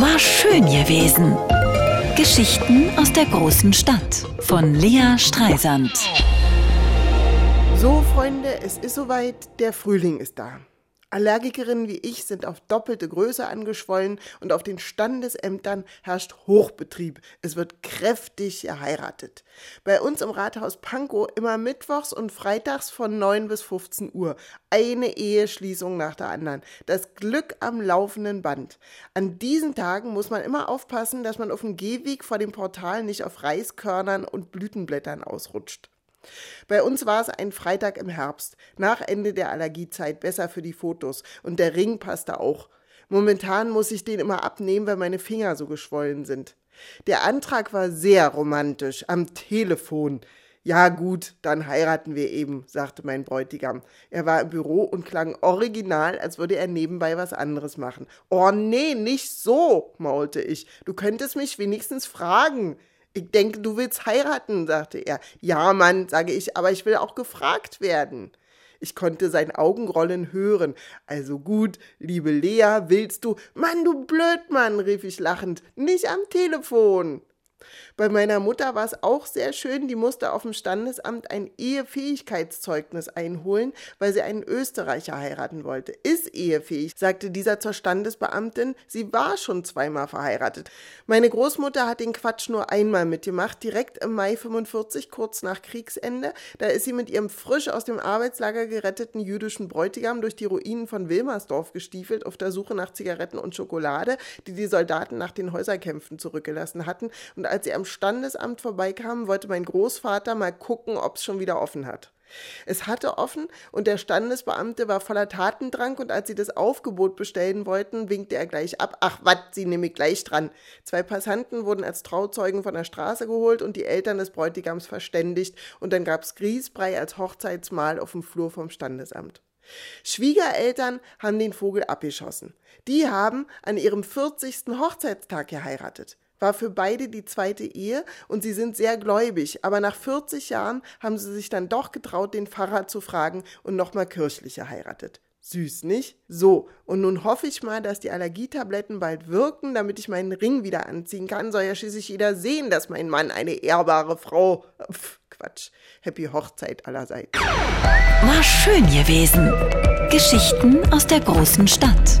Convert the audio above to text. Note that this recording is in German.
War schön gewesen. Geschichten aus der großen Stadt von Lea Streisand. So, Freunde, es ist soweit, der Frühling ist da. Allergikerinnen wie ich sind auf doppelte Größe angeschwollen und auf den Standesämtern herrscht Hochbetrieb. Es wird kräftig geheiratet. Bei uns im Rathaus Pankow immer mittwochs und freitags von 9 bis 15 Uhr. Eine Eheschließung nach der anderen. Das Glück am laufenden Band. An diesen Tagen muss man immer aufpassen, dass man auf dem Gehweg vor dem Portal nicht auf Reiskörnern und Blütenblättern ausrutscht. Bei uns war es ein Freitag im Herbst, nach Ende der Allergiezeit, besser für die Fotos. Und der Ring passte auch. Momentan muss ich den immer abnehmen, weil meine Finger so geschwollen sind. Der Antrag war sehr romantisch, am Telefon. Ja gut, dann heiraten wir eben, sagte mein Bräutigam. Er war im Büro und klang original, als würde er nebenbei was anderes machen. Oh nee, nicht so, maulte ich. Du könntest mich wenigstens fragen. Ich denke, du willst heiraten, sagte er. Ja, Mann, sage ich, aber ich will auch gefragt werden. Ich konnte sein Augenrollen hören. Also gut, liebe Lea, willst du? Mann, du Blödmann, rief ich lachend. Nicht am Telefon. Bei meiner Mutter war es auch sehr schön, die musste auf dem Standesamt ein Ehefähigkeitszeugnis einholen, weil sie einen Österreicher heiraten wollte. Ist ehefähig, sagte dieser zur Standesbeamtin, sie war schon zweimal verheiratet. Meine Großmutter hat den Quatsch nur einmal mitgemacht, direkt im Mai 45, kurz nach Kriegsende. Da ist sie mit ihrem frisch aus dem Arbeitslager geretteten jüdischen Bräutigam durch die Ruinen von Wilmersdorf gestiefelt, auf der Suche nach Zigaretten und Schokolade, die die Soldaten nach den Häuserkämpfen zurückgelassen hatten. Und als sie am Standesamt vorbeikamen, wollte mein Großvater mal gucken, ob es schon wieder offen hat. Es hatte offen und der Standesbeamte war voller Tatendrang und als sie das Aufgebot bestellen wollten, winkte er gleich ab. Ach, wat, sie nehme ich gleich dran. Zwei Passanten wurden als Trauzeugen von der Straße geholt und die Eltern des Bräutigams verständigt und dann gab's Grießbrei als Hochzeitsmahl auf dem Flur vom Standesamt. Schwiegereltern haben den Vogel abgeschossen. Die haben an ihrem 40. Hochzeitstag geheiratet war für beide die zweite Ehe und sie sind sehr gläubig, aber nach 40 Jahren haben sie sich dann doch getraut, den Pfarrer zu fragen und nochmal kirchlich geheiratet. Süß, nicht? So, und nun hoffe ich mal, dass die Allergietabletten bald wirken, damit ich meinen Ring wieder anziehen kann. Soll ja schließlich jeder sehen, dass mein Mann eine ehrbare Frau. Pff, Quatsch. Happy Hochzeit allerseits. War schön gewesen. Geschichten aus der großen Stadt